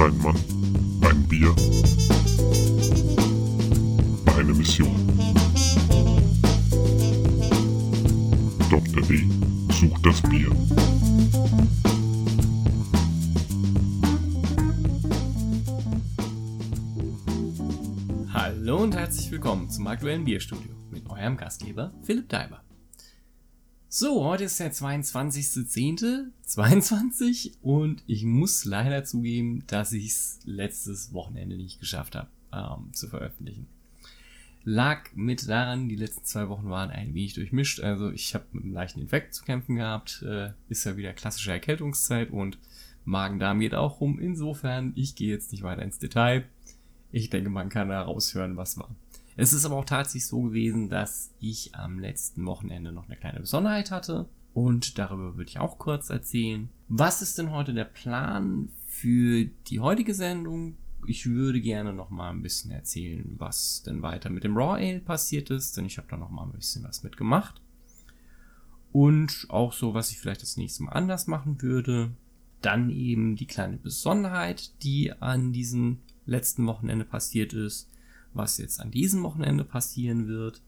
Ein Mann, ein Bier, eine Mission. Dr. D sucht das Bier. Hallo und herzlich willkommen zum aktuellen Bierstudio mit eurem Gastgeber Philipp Daiber. So, heute ist der 22.10.22 und ich muss leider zugeben, dass ich es letztes Wochenende nicht geschafft habe ähm, zu veröffentlichen. Lag mit daran, die letzten zwei Wochen waren ein wenig durchmischt. Also ich habe mit einem leichten Infekt zu kämpfen gehabt. Äh, ist ja wieder klassische Erkältungszeit und Magen-Darm geht auch rum. Insofern, ich gehe jetzt nicht weiter ins Detail. Ich denke, man kann da raushören, was war. Es ist aber auch tatsächlich so gewesen, dass ich am letzten Wochenende noch eine kleine Besonderheit hatte und darüber würde ich auch kurz erzählen. Was ist denn heute der Plan für die heutige Sendung? Ich würde gerne noch mal ein bisschen erzählen, was denn weiter mit dem Raw Ale passiert ist, denn ich habe da noch mal ein bisschen was mitgemacht. Und auch so, was ich vielleicht das nächste Mal anders machen würde. Dann eben die kleine Besonderheit, die an diesem letzten Wochenende passiert ist was jetzt an diesem Wochenende passieren wird.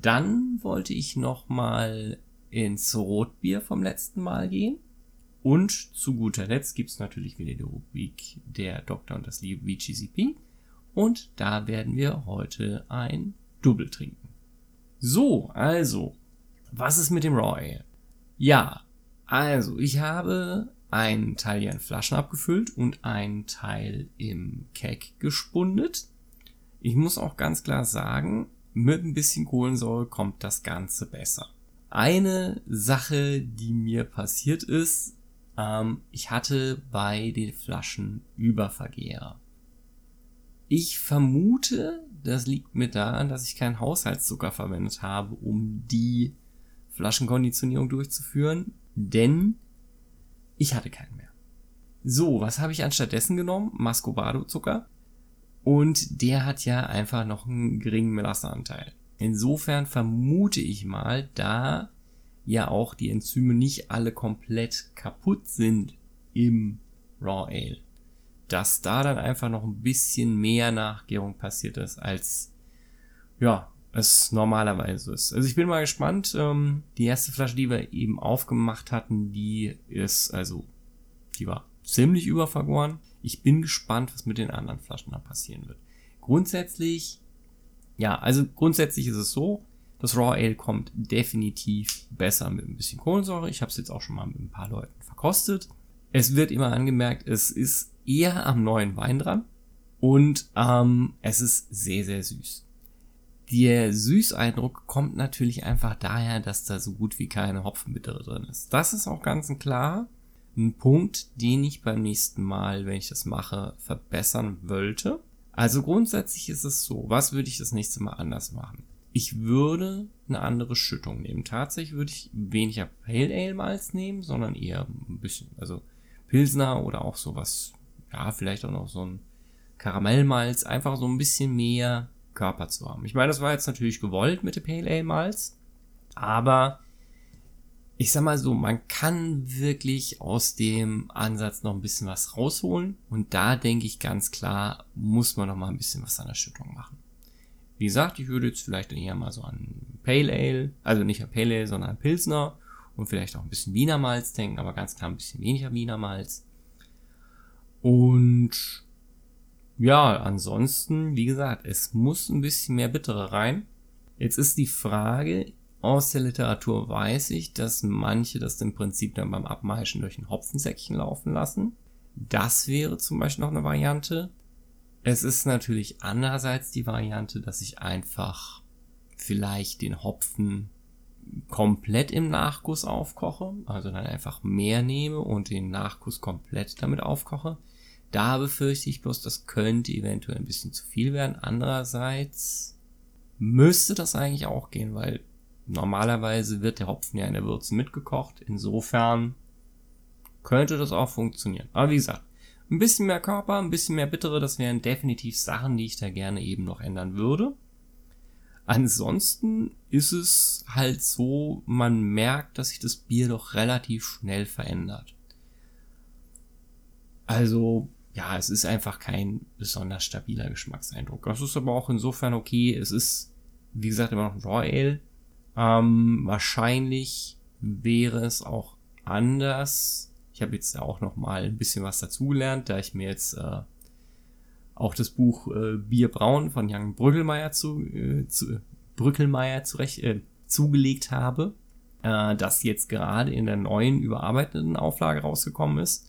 Dann wollte ich nochmal ins Rotbier vom letzten Mal gehen. Und zu guter Letzt gibt's natürlich wieder die Rubrik der Doktor und das liebe VGCP. Und da werden wir heute ein Double trinken. So, also, was ist mit dem Ale? Ja, also, ich habe einen Teil hier in Flaschen abgefüllt und einen Teil im Keg gespundet. Ich muss auch ganz klar sagen, mit ein bisschen Kohlensäure kommt das Ganze besser. Eine Sache, die mir passiert ist, ähm, ich hatte bei den Flaschen Übervergehrer. Ich vermute, das liegt mir daran, dass ich keinen Haushaltszucker verwendet habe, um die Flaschenkonditionierung durchzuführen, denn ich hatte keinen mehr. So, was habe ich anstattdessen genommen? Mascobado Zucker. Und der hat ja einfach noch einen geringen Melasseanteil. Insofern vermute ich mal, da ja auch die Enzyme nicht alle komplett kaputt sind im Raw Ale, dass da dann einfach noch ein bisschen mehr Nachgärung passiert ist, als ja, es normalerweise ist. Also ich bin mal gespannt. Ähm, die erste Flasche, die wir eben aufgemacht hatten, die ist, also, die war ziemlich übervergoren. Ich bin gespannt, was mit den anderen Flaschen da passieren wird. Grundsätzlich, ja, also grundsätzlich ist es so, das Raw Ale kommt definitiv besser mit ein bisschen Kohlensäure. Ich habe es jetzt auch schon mal mit ein paar Leuten verkostet. Es wird immer angemerkt, es ist eher am neuen Wein dran und ähm, es ist sehr, sehr süß. Der Süßeindruck kommt natürlich einfach daher, dass da so gut wie keine Hopfenbittere drin ist. Das ist auch ganz klar ein Punkt, den ich beim nächsten Mal, wenn ich das mache, verbessern wollte. Also grundsätzlich ist es so, was würde ich das nächste Mal anders machen? Ich würde eine andere Schüttung nehmen. Tatsächlich würde ich weniger Pale Ale Malz nehmen, sondern eher ein bisschen, also Pilsner oder auch sowas, ja, vielleicht auch noch so ein Karamellmalz, einfach so ein bisschen mehr Körper zu haben. Ich meine, das war jetzt natürlich gewollt mit dem Pale Ale Malz, aber ich sag mal so, man kann wirklich aus dem Ansatz noch ein bisschen was rausholen. Und da denke ich ganz klar, muss man noch mal ein bisschen was an der Schüttung machen. Wie gesagt, ich würde jetzt vielleicht eher mal so an Pale Ale, also nicht an Pale Ale, sondern an Pilsner und vielleicht auch ein bisschen Wiener Malz denken, aber ganz klar ein bisschen weniger Wiener Malz. Und ja, ansonsten, wie gesagt, es muss ein bisschen mehr Bittere rein. Jetzt ist die Frage, aus der Literatur weiß ich, dass manche das im Prinzip dann beim Abmeischen durch ein Hopfensäckchen laufen lassen. Das wäre zum Beispiel noch eine Variante. Es ist natürlich andererseits die Variante, dass ich einfach vielleicht den Hopfen komplett im Nachguss aufkoche, also dann einfach mehr nehme und den Nachguss komplett damit aufkoche. Da befürchte ich bloß, das könnte eventuell ein bisschen zu viel werden. Andererseits müsste das eigentlich auch gehen, weil Normalerweise wird der Hopfen ja in der Würze mitgekocht. Insofern könnte das auch funktionieren. Aber wie gesagt, ein bisschen mehr Körper, ein bisschen mehr Bittere, das wären definitiv Sachen, die ich da gerne eben noch ändern würde. Ansonsten ist es halt so, man merkt, dass sich das Bier doch relativ schnell verändert. Also, ja, es ist einfach kein besonders stabiler Geschmackseindruck. Das ist aber auch insofern okay. Es ist, wie gesagt, immer noch Raw Ale. Ähm, wahrscheinlich wäre es auch anders. Ich habe jetzt auch noch mal ein bisschen was dazugelernt, da ich mir jetzt äh, auch das Buch äh, Bier Braun von Jan Brückelmeier zu, äh, zu Brückelmeier zurecht, äh, zugelegt habe, äh, das jetzt gerade in der neuen überarbeiteten Auflage rausgekommen ist.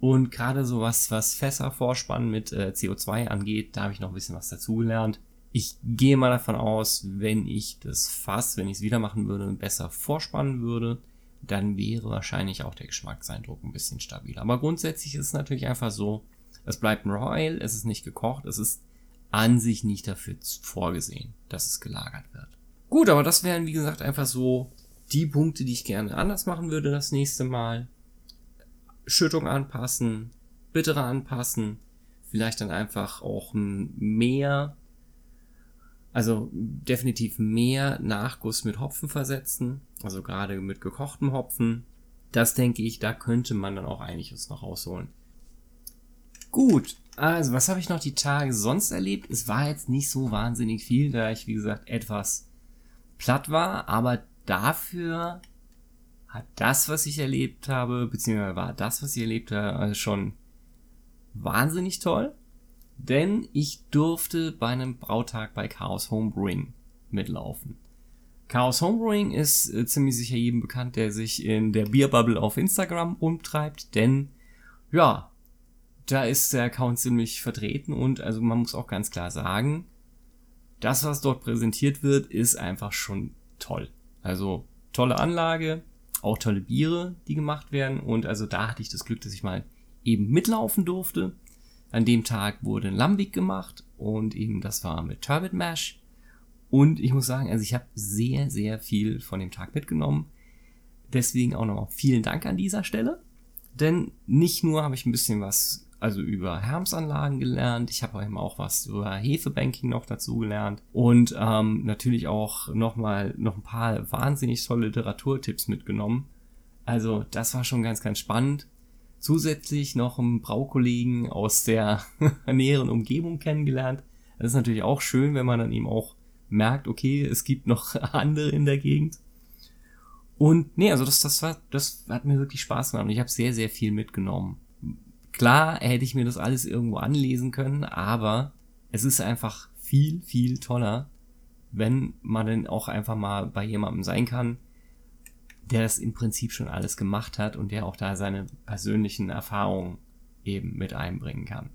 Und gerade so was, was Fässervorspann mit äh, CO2 angeht, da habe ich noch ein bisschen was dazugelernt. Ich gehe mal davon aus, wenn ich das Fass, wenn ich es wieder machen würde, besser vorspannen würde, dann wäre wahrscheinlich auch der Geschmackseindruck ein bisschen stabiler. Aber grundsätzlich ist es natürlich einfach so, es bleibt ein Raw Ale, es ist nicht gekocht, es ist an sich nicht dafür vorgesehen, dass es gelagert wird. Gut, aber das wären wie gesagt einfach so die Punkte, die ich gerne anders machen würde das nächste Mal. Schüttung anpassen, bittere anpassen, vielleicht dann einfach auch mehr, also definitiv mehr Nachguss mit Hopfen versetzen, also gerade mit gekochtem Hopfen. Das denke ich, da könnte man dann auch einiges noch rausholen. Gut, also was habe ich noch die Tage sonst erlebt? Es war jetzt nicht so wahnsinnig viel, da ich wie gesagt etwas platt war, aber dafür hat das, was ich erlebt habe, beziehungsweise war das, was ich erlebt habe, schon wahnsinnig toll. Denn ich durfte bei einem Brautag bei Chaos Homebrewing mitlaufen. Chaos Homebrewing ist äh, ziemlich sicher jedem bekannt, der sich in der Bierbubble auf Instagram umtreibt, denn ja, da ist der Account ziemlich vertreten und also man muss auch ganz klar sagen, das, was dort präsentiert wird, ist einfach schon toll. Also tolle Anlage, auch tolle Biere, die gemacht werden und also da hatte ich das Glück, dass ich mal eben mitlaufen durfte. An dem Tag wurde ein Lambic gemacht und eben das war mit Turbot Mash. Und ich muss sagen, also ich habe sehr, sehr viel von dem Tag mitgenommen. Deswegen auch nochmal vielen Dank an dieser Stelle. Denn nicht nur habe ich ein bisschen was also über Hermsanlagen gelernt. Ich habe eben auch was über Hefebanking noch dazu gelernt und ähm, natürlich auch nochmal noch ein paar wahnsinnig tolle Literaturtipps mitgenommen. Also das war schon ganz, ganz spannend. Zusätzlich noch einen Braukollegen aus der näheren Umgebung kennengelernt. Das ist natürlich auch schön, wenn man dann eben auch merkt, okay, es gibt noch andere in der Gegend. Und nee, also das, das war, das hat mir wirklich Spaß gemacht und ich habe sehr, sehr viel mitgenommen. Klar hätte ich mir das alles irgendwo anlesen können, aber es ist einfach viel, viel toller, wenn man dann auch einfach mal bei jemandem sein kann, der das im Prinzip schon alles gemacht hat und der auch da seine persönlichen Erfahrungen eben mit einbringen kann.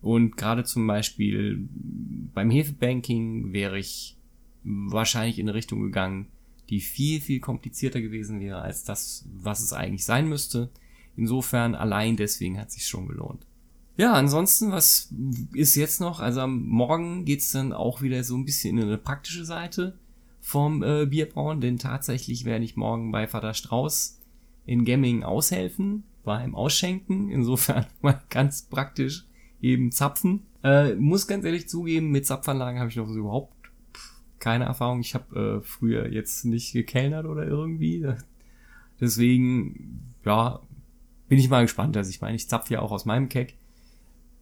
Und gerade zum Beispiel beim Hefebanking wäre ich wahrscheinlich in eine Richtung gegangen, die viel, viel komplizierter gewesen wäre als das, was es eigentlich sein müsste. Insofern allein deswegen hat sich schon gelohnt. Ja, ansonsten, was ist jetzt noch? Also am Morgen geht's dann auch wieder so ein bisschen in eine praktische Seite vom äh, Bierbrauen, denn tatsächlich werde ich morgen bei Vater Strauß in Gemming aushelfen beim Ausschenken. Insofern mal ganz praktisch eben zapfen. Äh, muss ganz ehrlich zugeben, mit Zapfanlagen habe ich noch so überhaupt keine Erfahrung. Ich habe äh, früher jetzt nicht gekellnert oder irgendwie. Deswegen, ja, bin ich mal gespannt. Also ich meine, ich zapfe ja auch aus meinem Keck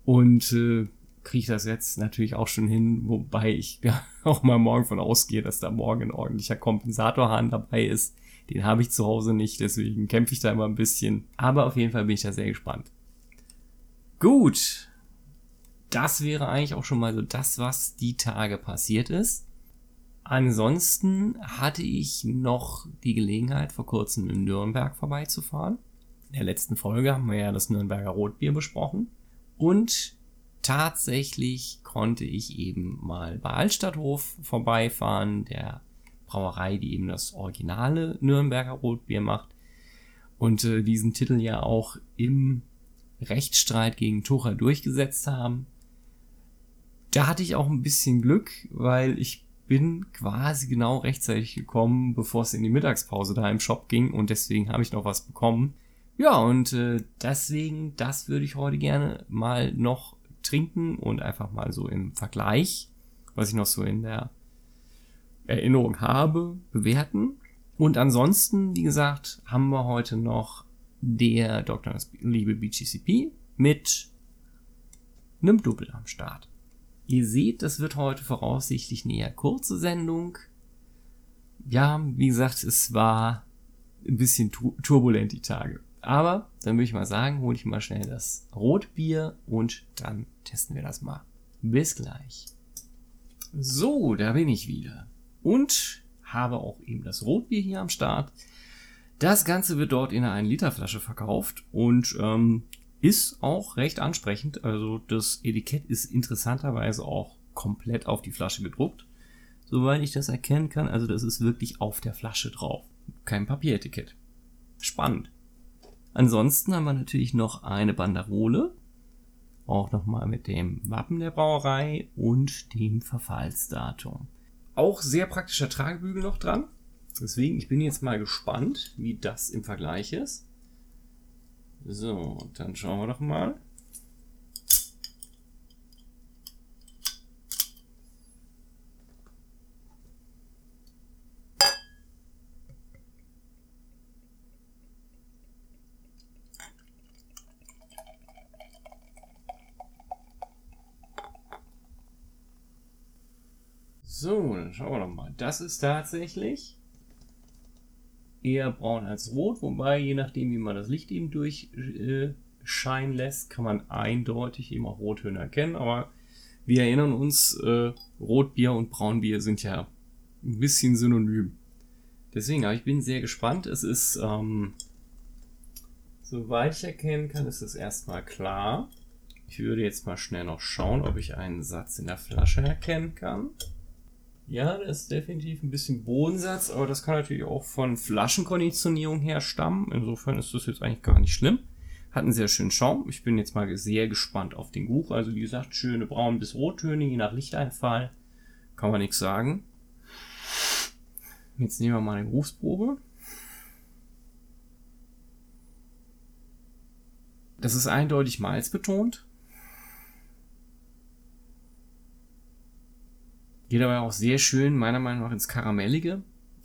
und äh, kriege das jetzt natürlich auch schon hin, wobei ich ja auch mal morgen von ausgehe, dass da morgen ein ordentlicher Kompensatorhahn dabei ist. Den habe ich zu Hause nicht, deswegen kämpfe ich da immer ein bisschen. Aber auf jeden Fall bin ich da sehr gespannt. Gut. Das wäre eigentlich auch schon mal so das, was die Tage passiert ist. Ansonsten hatte ich noch die Gelegenheit, vor kurzem in Nürnberg vorbeizufahren. In der letzten Folge haben wir ja das Nürnberger Rotbier besprochen. Und tatsächlich konnte ich eben mal bei Altstadthof vorbeifahren, der Brauerei, die eben das originale Nürnberger Rotbier macht und äh, diesen Titel ja auch im Rechtsstreit gegen Tucher durchgesetzt haben. Da hatte ich auch ein bisschen Glück, weil ich bin quasi genau rechtzeitig gekommen, bevor es in die Mittagspause da im Shop ging und deswegen habe ich noch was bekommen. Ja, und äh, deswegen, das würde ich heute gerne mal noch trinken und einfach mal so im Vergleich, was ich noch so in der Erinnerung habe, bewerten. Und ansonsten, wie gesagt, haben wir heute noch der Dr. Liebe BGCP mit einem Double am Start. Ihr seht, das wird heute voraussichtlich eine eher kurze Sendung. Ja, wie gesagt, es war ein bisschen turbulent die Tage. Aber dann würde ich mal sagen, hole ich mal schnell das Rotbier und dann testen wir das mal. Bis gleich. So, da bin ich wieder. Und habe auch eben das Rotbier hier am Start. Das Ganze wird dort in einer 1 Liter Flasche verkauft und ähm, ist auch recht ansprechend. Also das Etikett ist interessanterweise auch komplett auf die Flasche gedruckt. Soweit ich das erkennen kann. Also das ist wirklich auf der Flasche drauf. Kein Papieretikett. Spannend. Ansonsten haben wir natürlich noch eine Banderole. Auch nochmal mit dem Wappen der Brauerei und dem Verfallsdatum. Auch sehr praktischer Tragebügel noch dran. Deswegen, ich bin jetzt mal gespannt, wie das im Vergleich ist. So, dann schauen wir doch mal. So, dann schauen wir doch mal. Das ist tatsächlich eher braun als rot, wobei je nachdem, wie man das Licht eben durchscheinen äh, lässt, kann man eindeutig eben auch Rottöne erkennen. Aber wir erinnern uns, äh, Rotbier und Braunbier sind ja ein bisschen synonym. Deswegen, aber ich bin sehr gespannt. Es ist, ähm, soweit ich erkennen kann, ist es erstmal klar. Ich würde jetzt mal schnell noch schauen, ob ich einen Satz in der Flasche erkennen kann. Ja, das ist definitiv ein bisschen Bodensatz, aber das kann natürlich auch von Flaschenkonditionierung her stammen. Insofern ist das jetzt eigentlich gar nicht schlimm. Hat einen sehr schönen Schaum. Ich bin jetzt mal sehr gespannt auf den Geruch. Also wie gesagt, schöne Braun- bis Rottöne, je nach Lichteinfall. Kann man nichts sagen. Jetzt nehmen wir mal eine Geruchsprobe. Das ist eindeutig malzbetont. Geht aber auch sehr schön, meiner Meinung nach, ins Karamellige.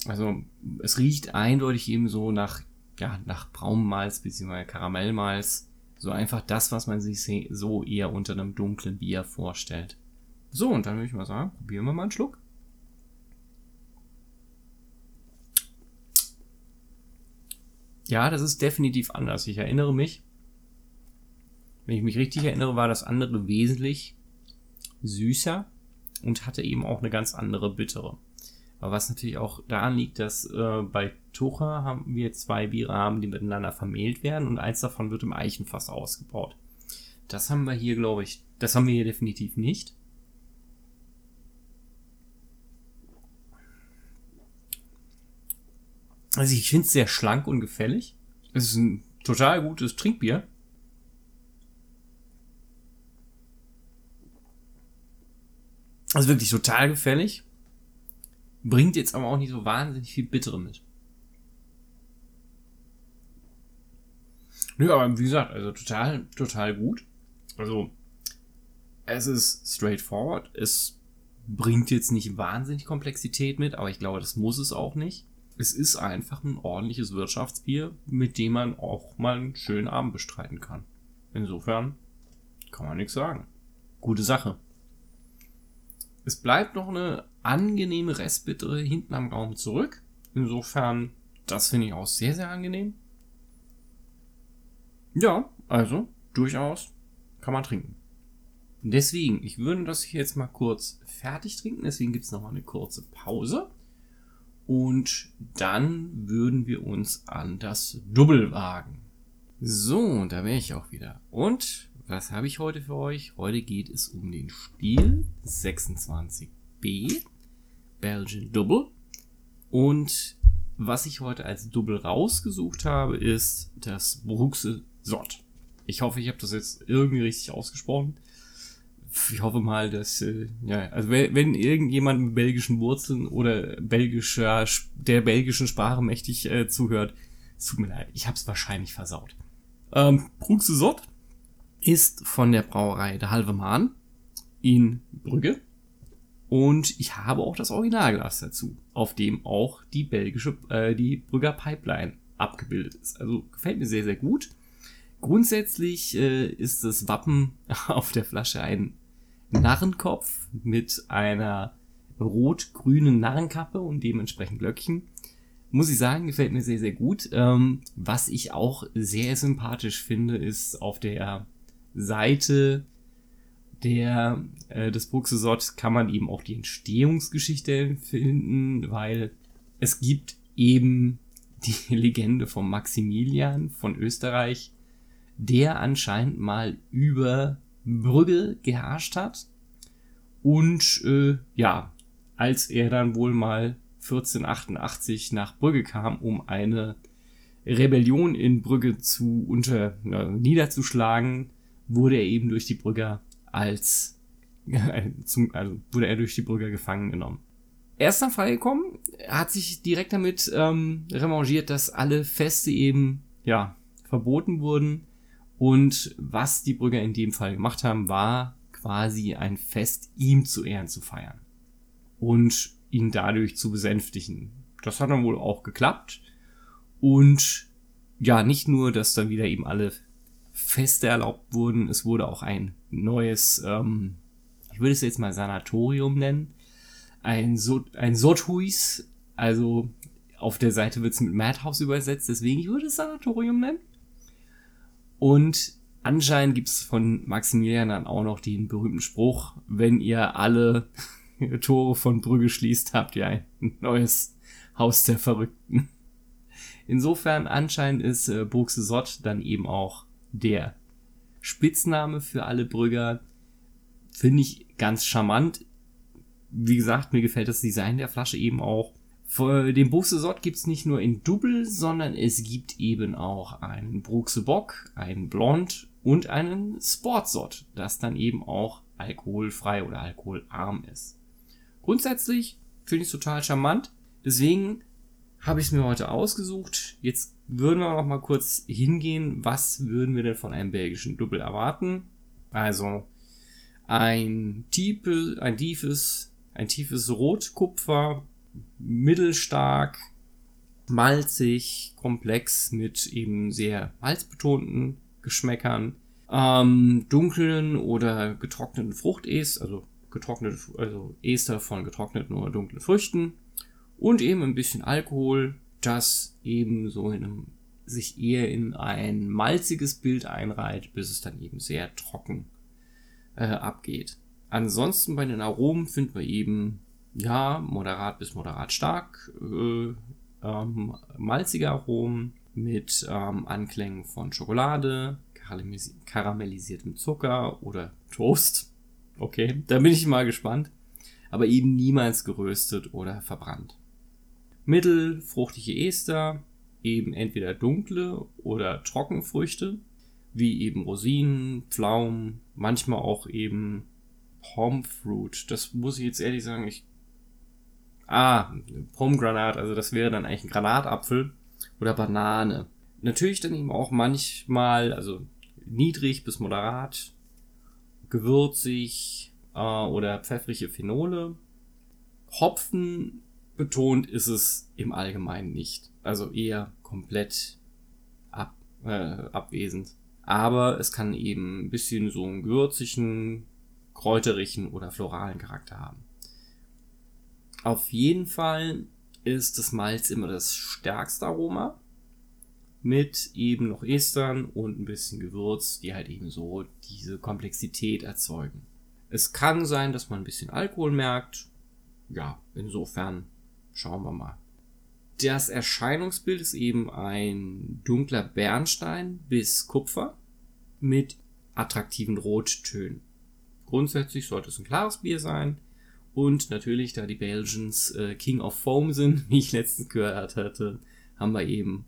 Also es riecht eindeutig eben so nach, ja, nach Braunmalz bzw. Karamellmalz. So einfach das, was man sich so eher unter einem dunklen Bier vorstellt. So, und dann würde ich mal sagen, probieren wir mal einen Schluck. Ja, das ist definitiv anders. Ich erinnere mich, wenn ich mich richtig erinnere, war das andere wesentlich süßer und hatte eben auch eine ganz andere bittere. Aber was natürlich auch daran liegt, dass äh, bei Tucher haben wir zwei Biere haben, die miteinander vermählt werden und eins davon wird im Eichenfass ausgebaut. Das haben wir hier, glaube ich, das haben wir hier definitiv nicht. Also ich finde es sehr schlank und gefällig. Es ist ein total gutes Trinkbier. Also wirklich total gefällig. Bringt jetzt aber auch nicht so wahnsinnig viel Bittere mit. Nö, aber wie gesagt, also total, total gut. Also, es ist straightforward. Es bringt jetzt nicht wahnsinnig Komplexität mit, aber ich glaube, das muss es auch nicht. Es ist einfach ein ordentliches Wirtschaftsbier, mit dem man auch mal einen schönen Abend bestreiten kann. Insofern kann man nichts sagen. Gute Sache. Es bleibt noch eine angenehme Restbittere hinten am Raum zurück. Insofern, das finde ich auch sehr, sehr angenehm. Ja, also durchaus kann man trinken. Deswegen, ich würde das hier jetzt mal kurz fertig trinken. Deswegen gibt es nochmal eine kurze Pause. Und dann würden wir uns an das Double wagen. So, da wäre ich auch wieder. Und was habe ich heute für euch? Heute geht es um den Stil 26b Belgian Double. Und was ich heute als Double rausgesucht habe, ist das Bruxe Sott. Ich hoffe, ich habe das jetzt irgendwie richtig ausgesprochen. Ich hoffe mal, dass, äh, ja, also wenn, wenn irgendjemand mit belgischen Wurzeln oder belgischer, der belgischen Sprache mächtig äh, zuhört, tut mir leid, ich habe es wahrscheinlich versaut. Ähm, Bruxe Sott ist von der Brauerei Der Halve Mahn in Brügge. Und ich habe auch das Originalglas dazu, auf dem auch die belgische, äh, die Brügger Pipeline abgebildet ist. Also gefällt mir sehr, sehr gut. Grundsätzlich äh, ist das Wappen auf der Flasche ein Narrenkopf mit einer rot-grünen Narrenkappe und dementsprechend Glöckchen. Muss ich sagen, gefällt mir sehr, sehr gut. Ähm, was ich auch sehr sympathisch finde, ist auf der Seite der, äh, des Buxesot kann man eben auch die Entstehungsgeschichte finden, weil es gibt eben die Legende von Maximilian von Österreich, der anscheinend mal über Brügge geherrscht hat. Und äh, ja, als er dann wohl mal 1488 nach Brügge kam, um eine Rebellion in Brügge zu unter äh, niederzuschlagen, wurde er eben durch die Brügger als zum, also wurde er durch die Brügger gefangen genommen. Er ist dann freigekommen, hat sich direkt damit ähm, revanchiert, dass alle Feste eben ja verboten wurden und was die Brügger in dem Fall gemacht haben, war quasi ein Fest ihm zu Ehren zu feiern und ihn dadurch zu besänftigen. Das hat dann wohl auch geklappt und ja, nicht nur, dass dann wieder eben alle Feste erlaubt wurden, es wurde auch ein neues, ähm, ich würde es jetzt mal Sanatorium nennen, ein, so ein Sothuis, also auf der Seite wird es mit Madhouse übersetzt, deswegen ich würde es Sanatorium nennen. Und anscheinend gibt es von Maximilian dann auch noch den berühmten Spruch, wenn ihr alle Tore von Brügge schließt, habt ihr ein neues Haus der Verrückten. Insofern anscheinend ist äh, Buxe Sott dann eben auch der Spitzname für alle Brügger. Finde ich ganz charmant. Wie gesagt, mir gefällt das Design der Flasche eben auch. Den Buchse Sott gibt es nicht nur in Double, sondern es gibt eben auch einen Bruxe Bock, einen Blond und einen Sportsott, das dann eben auch alkoholfrei oder alkoholarm ist. Grundsätzlich finde ich es total charmant. Deswegen habe ich es mir heute ausgesucht. Jetzt würden wir noch mal kurz hingehen. Was würden wir denn von einem belgischen Double erwarten? Also ein, tiefe, ein tiefes, ein tiefes Rotkupfer mittelstark, malzig, komplex mit eben sehr malzbetonten Geschmäckern, ähm, dunklen oder getrockneten Fruchtest, also getrocknete, also Ester von getrockneten oder dunklen Früchten und eben ein bisschen Alkohol, das eben so in einem, sich eher in ein malziges Bild einreiht, bis es dann eben sehr trocken äh, abgeht. Ansonsten bei den Aromen finden wir eben ja, moderat bis moderat stark, äh, ähm, malzige Aromen mit ähm, Anklängen von Schokolade, karamellisiertem Zucker oder Toast. Okay, da bin ich mal gespannt. Aber eben niemals geröstet oder verbrannt. Mittelfruchtige Ester, eben entweder dunkle oder Trockenfrüchte, wie eben Rosinen, Pflaumen, manchmal auch eben Pomfruit. Das muss ich jetzt ehrlich sagen, ich Ah, Pomegranat, also das wäre dann eigentlich ein Granatapfel oder Banane. Natürlich dann eben auch manchmal, also niedrig bis moderat, gewürzig äh, oder pfeffrige Phenole. Hopfen betont ist es im Allgemeinen nicht. Also eher komplett ab, äh, abwesend. Aber es kann eben ein bisschen so einen gewürzigen, kräuterigen oder floralen Charakter haben. Auf jeden Fall ist das Malz immer das stärkste Aroma. Mit eben noch Estern und ein bisschen Gewürz, die halt eben so diese Komplexität erzeugen. Es kann sein, dass man ein bisschen Alkohol merkt. Ja, insofern schauen wir mal. Das Erscheinungsbild ist eben ein dunkler Bernstein bis Kupfer mit attraktiven Rottönen. Grundsätzlich sollte es ein klares Bier sein. Und natürlich, da die Belgians äh, King of Foam sind, wie ich letztens gehört hatte, haben wir eben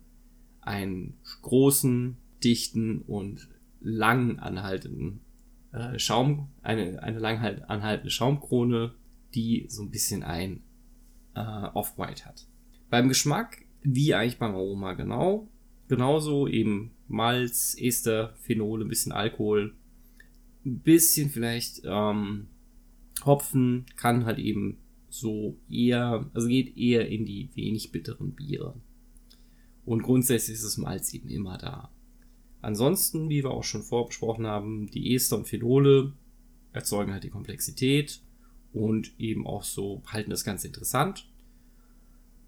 einen großen, dichten und lang anhaltenden äh, Schaum, eine, eine lang halt anhaltende Schaumkrone, die so ein bisschen ein äh, Off-White hat. Beim Geschmack, wie eigentlich beim Aroma genau, genauso eben Malz, Ester, Phenole, ein bisschen Alkohol, ein bisschen vielleicht ähm, Hopfen kann halt eben so eher, also geht eher in die wenig bitteren Biere. Und grundsätzlich ist das Malz eben immer da. Ansonsten, wie wir auch schon vorbesprochen haben, die Ester und Phenole erzeugen halt die Komplexität und eben auch so halten das Ganze interessant.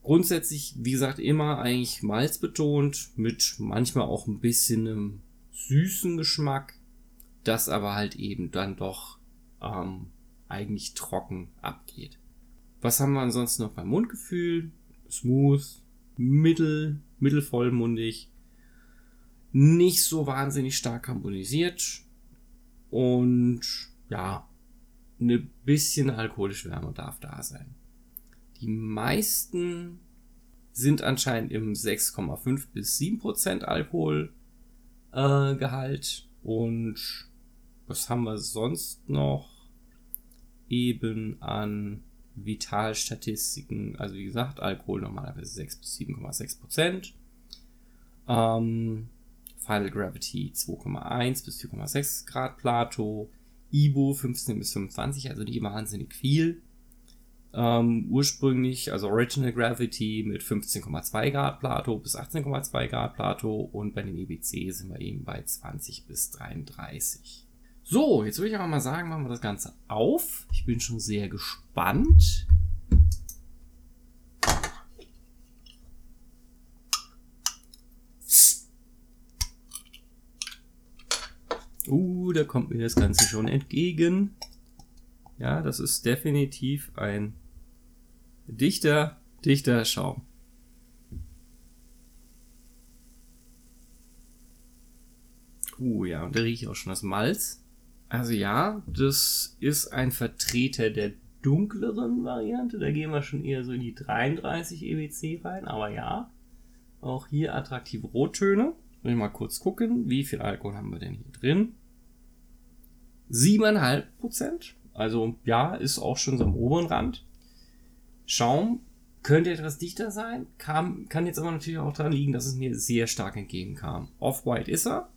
Grundsätzlich, wie gesagt, immer eigentlich malzbetont mit manchmal auch ein bisschen einem süßen Geschmack, das aber halt eben dann doch ähm, eigentlich trocken abgeht. Was haben wir ansonsten noch beim Mundgefühl? Smooth, mittel, mittelvollmundig, nicht so wahnsinnig stark carbonisiert und ja, eine bisschen alkoholische Wärme darf da sein. Die meisten sind anscheinend im 6,5 bis 7% Alkoholgehalt. Äh, und was haben wir sonst noch? Eben an Vitalstatistiken. Also wie gesagt, Alkohol normalerweise 6 bis 7,6%. Ähm, Final Gravity 2,1 bis 4,6 Grad Plato. Ibo 15 bis 25, also nicht wahnsinnig viel. Ähm, ursprünglich, also Original Gravity mit 15,2 Grad Plato bis 18,2 Grad Plato und bei den EBC sind wir eben bei 20 bis 33. So, jetzt würde ich aber mal sagen, machen wir das Ganze auf. Ich bin schon sehr gespannt. Da kommt mir das Ganze schon entgegen. Ja, das ist definitiv ein dichter, dichter Schaum. Uh, ja, und da rieche ich auch schon das Malz. Also ja, das ist ein Vertreter der dunkleren Variante. Da gehen wir schon eher so in die 33 EWC rein. Aber ja, auch hier attraktive Rottöne. Will ich mal kurz gucken, wie viel Alkohol haben wir denn hier drin? 7,5 Prozent. Also ja, ist auch schon so am oberen Rand. Schaum könnte etwas dichter sein, kam, kann jetzt aber natürlich auch daran liegen, dass es mir sehr stark entgegenkam. Off-White ist er,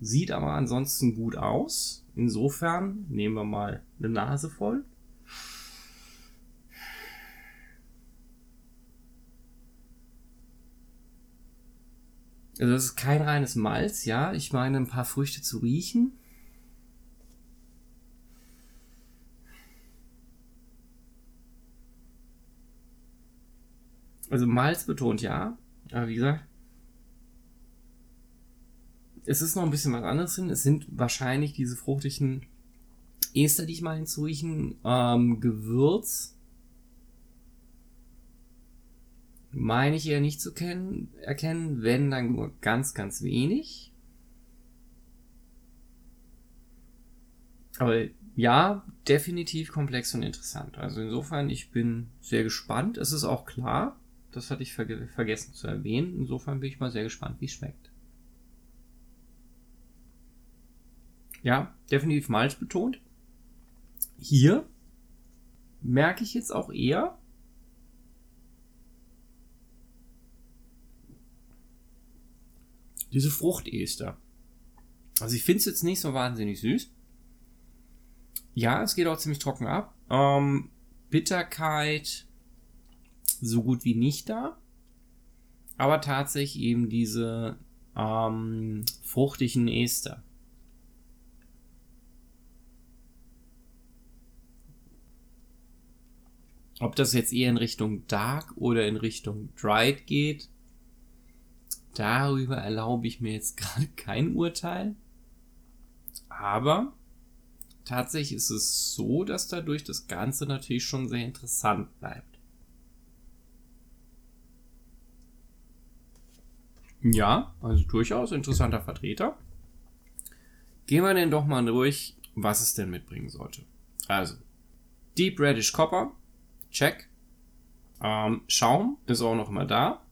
sieht aber ansonsten gut aus. Insofern nehmen wir mal eine Nase voll. Also das ist kein reines Malz, ja. Ich meine, ein paar Früchte zu riechen. Also Malz betont ja, aber wie gesagt, es ist noch ein bisschen was anderes drin. Es sind wahrscheinlich diese fruchtigen Ester, die ich mal hinzuriechen. Ähm, Gewürz meine ich eher nicht zu kennen, erkennen, wenn dann nur ganz, ganz wenig. Aber ja, definitiv komplex und interessant. Also insofern, ich bin sehr gespannt. Es ist auch klar, das hatte ich ver vergessen zu erwähnen. Insofern bin ich mal sehr gespannt, wie es schmeckt. Ja, definitiv Malz betont. Hier merke ich jetzt auch eher, diese Fruchtester. Also ich finde es jetzt nicht so wahnsinnig süß. Ja, es geht auch ziemlich trocken ab. Ähm, Bitterkeit so gut wie nicht da. Aber tatsächlich eben diese ähm, fruchtigen Ester. Ob das jetzt eher in Richtung Dark oder in Richtung Dried geht, darüber erlaube ich mir jetzt gerade kein Urteil. Aber tatsächlich ist es so, dass dadurch das Ganze natürlich schon sehr interessant bleibt. Ja, also durchaus interessanter Vertreter. Gehen wir denn doch mal durch, was es denn mitbringen sollte. Also, Deep Reddish Copper, check. Ähm, Schaum ist auch noch immer da,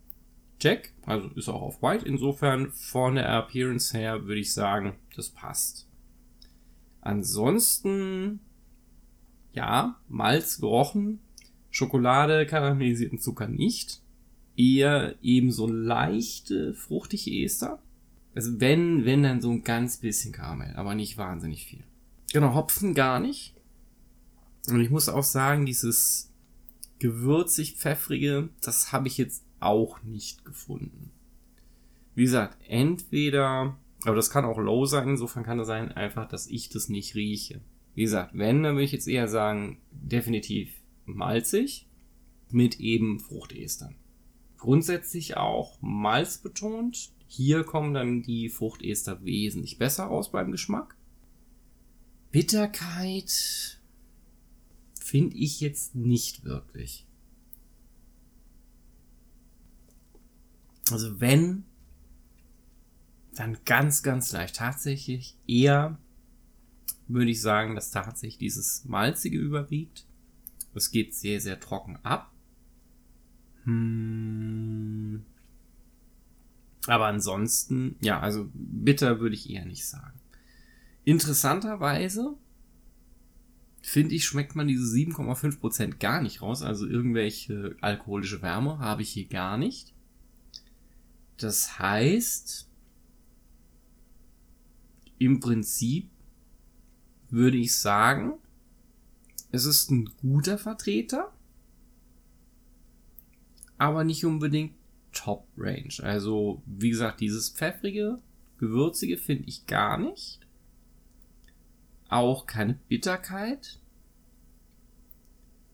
check. Also ist auch auf White. Insofern von der Appearance her würde ich sagen, das passt. Ansonsten, ja, Malz gerochen, Schokolade, karamellisierten Zucker nicht eher eben so leichte, fruchtige Ester. Also wenn, wenn dann so ein ganz bisschen Karamell, aber nicht wahnsinnig viel. Genau, Hopfen gar nicht. Und ich muss auch sagen, dieses gewürzig-pfeffrige, das habe ich jetzt auch nicht gefunden. Wie gesagt, entweder Aber das kann auch low sein. Insofern kann es sein, einfach, dass ich das nicht rieche. Wie gesagt, wenn, dann würde ich jetzt eher sagen, definitiv malzig mit eben Fruchtestern. Grundsätzlich auch malzbetont. Hier kommen dann die Fruchtester wesentlich besser raus beim Geschmack. Bitterkeit finde ich jetzt nicht wirklich. Also wenn, dann ganz, ganz leicht. Tatsächlich eher würde ich sagen, dass tatsächlich dieses Malzige überwiegt. Es geht sehr, sehr trocken ab. Hm. Aber ansonsten, ja, also bitter würde ich eher nicht sagen. Interessanterweise finde ich, schmeckt man diese 7,5% gar nicht raus. Also irgendwelche alkoholische Wärme habe ich hier gar nicht. Das heißt, im Prinzip würde ich sagen, es ist ein guter Vertreter, aber nicht unbedingt Top Range. Also, wie gesagt, dieses pfeffrige, gewürzige finde ich gar nicht. Auch keine Bitterkeit.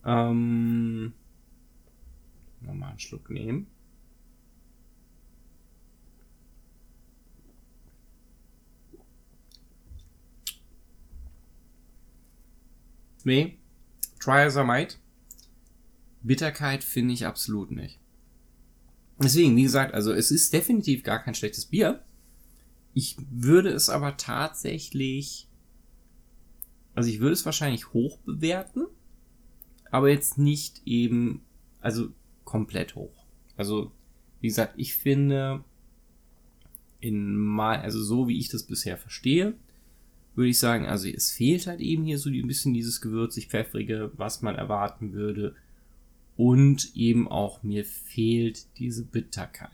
Ähm, nochmal einen Schluck nehmen. Nee, try as I might. Bitterkeit finde ich absolut nicht. Deswegen, wie gesagt, also es ist definitiv gar kein schlechtes Bier. Ich würde es aber tatsächlich, also ich würde es wahrscheinlich hoch bewerten, aber jetzt nicht eben, also komplett hoch. Also, wie gesagt, ich finde, in mal, also so wie ich das bisher verstehe, würde ich sagen, also es fehlt halt eben hier so ein bisschen dieses gewürzig-pfeffrige, was man erwarten würde. Und eben auch mir fehlt diese Bitterkeit,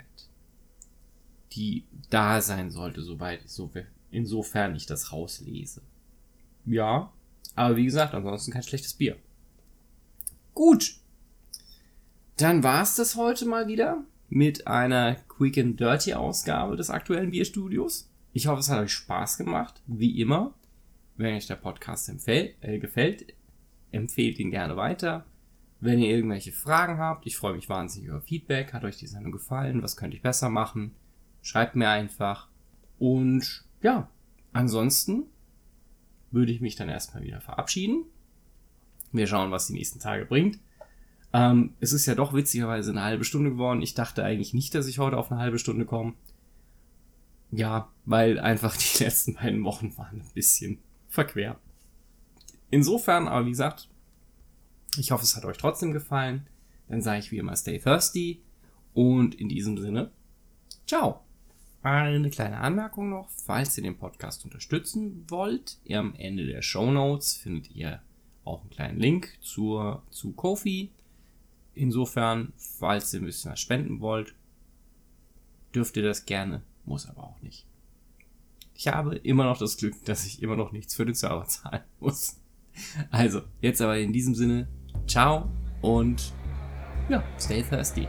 die da sein sollte, soweit ich so, insofern ich das rauslese. Ja, aber wie gesagt, ansonsten kein schlechtes Bier. Gut. Dann war's das heute mal wieder mit einer Quick and Dirty Ausgabe des aktuellen Bierstudios. Ich hoffe, es hat euch Spaß gemacht, wie immer. Wenn euch der Podcast empfällt, äh, gefällt, empfehlt ihn gerne weiter. Wenn ihr irgendwelche Fragen habt, ich freue mich wahnsinnig über Feedback. Hat euch die Sendung gefallen? Was könnte ich besser machen? Schreibt mir einfach. Und ja, ansonsten würde ich mich dann erstmal wieder verabschieden. Wir schauen, was die nächsten Tage bringt. Ähm, es ist ja doch witzigerweise eine halbe Stunde geworden. Ich dachte eigentlich nicht, dass ich heute auf eine halbe Stunde komme. Ja, weil einfach die letzten beiden Wochen waren ein bisschen verquer. Insofern, aber wie gesagt, ich hoffe, es hat euch trotzdem gefallen. Dann sage ich wie immer Stay Thirsty. Und in diesem Sinne, ciao. Eine kleine Anmerkung noch, falls ihr den Podcast unterstützen wollt, am Ende der Show Notes findet ihr auch einen kleinen Link zur, zu Kofi. Insofern, falls ihr ein bisschen was spenden wollt, dürft ihr das gerne, muss aber auch nicht. Ich habe immer noch das Glück, dass ich immer noch nichts für den Server zahlen muss. Also, jetzt aber in diesem Sinne, Ciao und ja, stay thirsty.